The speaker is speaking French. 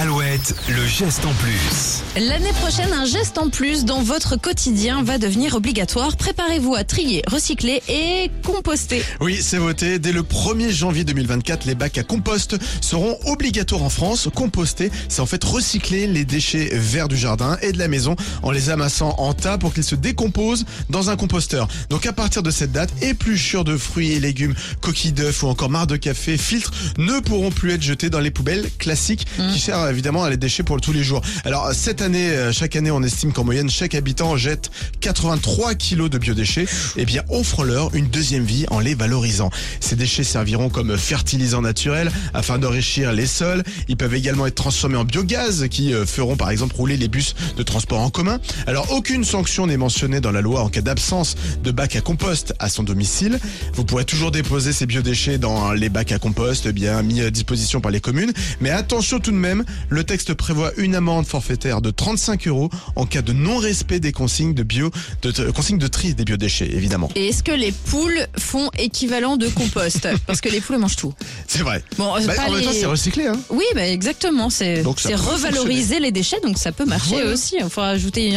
Alouette, le geste en plus. L'année prochaine, un geste en plus dans votre quotidien va devenir obligatoire. Préparez-vous à trier, recycler et composter. Oui, c'est voté. Dès le 1er janvier 2024, les bacs à compost seront obligatoires en France. Composter, c'est en fait recycler les déchets verts du jardin et de la maison en les amassant en tas pour qu'ils se décomposent dans un composteur. Donc à partir de cette date, épluchures de fruits et légumes, coquilles d'œufs ou encore marc de café, filtres ne pourront plus être jetés dans les poubelles classiques qui servent évidemment à les déchets pour tous les jours. Alors cette année, euh, chaque année, on estime qu'en moyenne, chaque habitant jette 83 kilos de biodéchets. Eh bien, offre-leur une deuxième vie en les valorisant. Ces déchets serviront comme fertilisants naturels afin d'enrichir les sols. Ils peuvent également être transformés en biogaz qui euh, feront par exemple rouler les bus de transport en commun. Alors, aucune sanction n'est mentionnée dans la loi en cas d'absence de bac à compost à son domicile. Vous pourrez toujours déposer ces biodéchets dans les bacs à compost eh bien mis à disposition par les communes. Mais attention tout de même, le texte prévoit une amende forfaitaire de 35 euros en cas de non-respect des consignes de bio, de, de- consignes de tri des biodéchets, évidemment. Et est-ce que les poules font équivalent de compost? Parce que les poules mangent tout. C'est vrai. Bon, euh, Bah, pas en même temps, les- c'est recyclé, hein. Oui, bah exactement. C'est revaloriser les déchets, donc ça peut marcher Voilà. aussi. Il faut ajouter